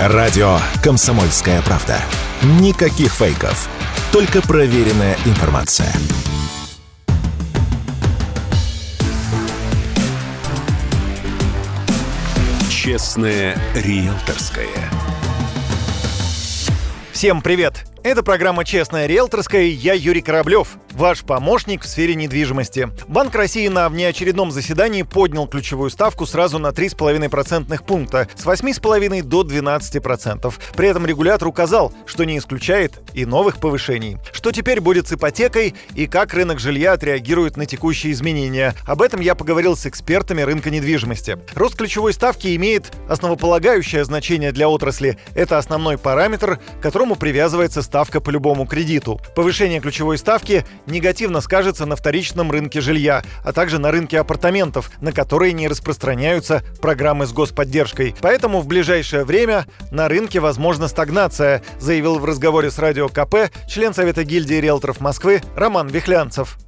Радио «Комсомольская правда». Никаких фейков. Только проверенная информация. Честное риэлторское. Всем привет! Это программа «Честная риэлторская» и я Юрий Кораблев ваш помощник в сфере недвижимости. Банк России на внеочередном заседании поднял ключевую ставку сразу на 3,5% пункта с 8,5% до 12%. При этом регулятор указал, что не исключает и новых повышений. Что теперь будет с ипотекой и как рынок жилья отреагирует на текущие изменения? Об этом я поговорил с экспертами рынка недвижимости. Рост ключевой ставки имеет основополагающее значение для отрасли. Это основной параметр, к которому привязывается ставка по любому кредиту. Повышение ключевой ставки негативно скажется на вторичном рынке жилья, а также на рынке апартаментов, на которые не распространяются программы с господдержкой. Поэтому в ближайшее время на рынке возможна стагнация, заявил в разговоре с Радио КП член Совета гильдии риэлторов Москвы Роман Вихлянцев.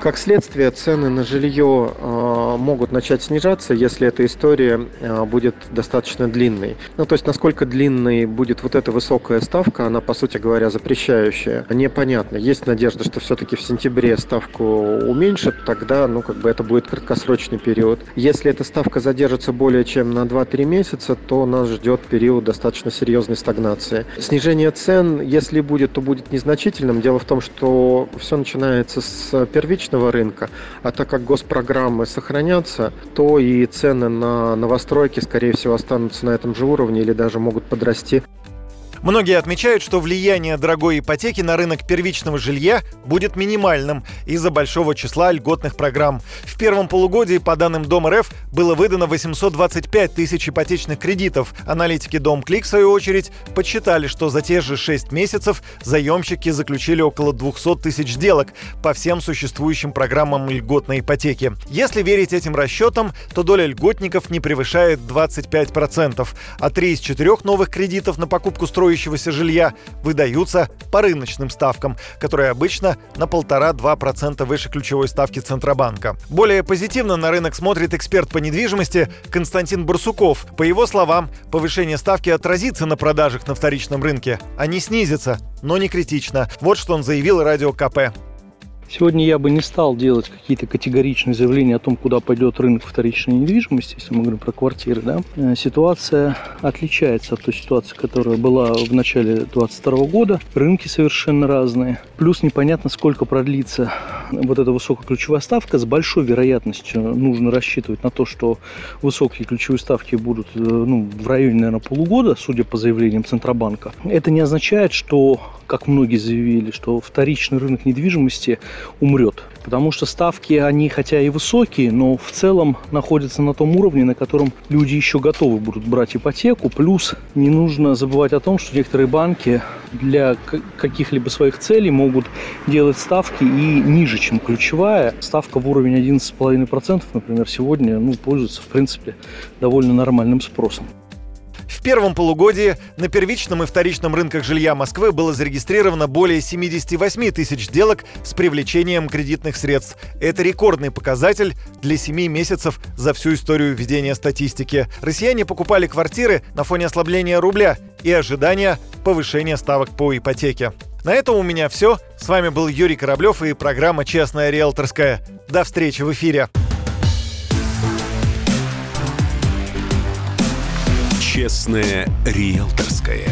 Как следствие, цены на жилье э, могут начать снижаться, если эта история э, будет достаточно длинной. Ну, то есть, насколько длинной будет вот эта высокая ставка, она, по сути говоря, запрещающая, непонятно. Есть надежда, что все-таки в сентябре ставку уменьшат, тогда, ну, как бы это будет краткосрочный период. Если эта ставка задержится более чем на 2-3 месяца, то нас ждет период достаточно серьезной стагнации. Снижение цен, если будет, то будет незначительным. Дело в том, что все начинается с первичного вторичного рынка. А так как госпрограммы сохранятся, то и цены на новостройки, скорее всего, останутся на этом же уровне или даже могут подрасти. Многие отмечают, что влияние дорогой ипотеки на рынок первичного жилья будет минимальным из-за большого числа льготных программ. В первом полугодии, по данным Дом РФ, было выдано 825 тысяч ипотечных кредитов. Аналитики Дом Клик, в свою очередь, подсчитали, что за те же 6 месяцев заемщики заключили около 200 тысяч сделок по всем существующим программам льготной ипотеки. Если верить этим расчетам, то доля льготников не превышает 25%, а 3 из 4 новых кредитов на покупку строительства строящегося жилья выдаются по рыночным ставкам, которые обычно на 1,5-2% выше ключевой ставки Центробанка. Более позитивно на рынок смотрит эксперт по недвижимости Константин Барсуков. По его словам, повышение ставки отразится на продажах на вторичном рынке. Они снизятся, но не критично. Вот что он заявил радио КП. Сегодня я бы не стал делать какие-то категоричные заявления о том, куда пойдет рынок вторичной недвижимости, если мы говорим про квартиры. Да? Э, ситуация отличается от той ситуации, которая была в начале 2022 года. Рынки совершенно разные. Плюс непонятно, сколько продлится вот эта высокая ключевая ставка. С большой вероятностью нужно рассчитывать на то, что высокие ключевые ставки будут э, ну, в районе, наверное, полугода, судя по заявлениям Центробанка. Это не означает, что, как многие заявили, что вторичный рынок недвижимости умрет. Потому что ставки, они хотя и высокие, но в целом находятся на том уровне, на котором люди еще готовы будут брать ипотеку. Плюс не нужно забывать о том, что некоторые банки для каких-либо своих целей могут делать ставки и ниже, чем ключевая. Ставка в уровень 11,5%, например, сегодня ну, пользуется, в принципе, довольно нормальным спросом. В первом полугодии на первичном и вторичном рынках жилья Москвы было зарегистрировано более 78 тысяч сделок с привлечением кредитных средств. Это рекордный показатель для 7 месяцев за всю историю ведения статистики. Россияне покупали квартиры на фоне ослабления рубля и ожидания повышения ставок по ипотеке. На этом у меня все. С вами был Юрий Кораблев и программа «Честная риэлторская». До встречи в эфире. Честное риэлторское.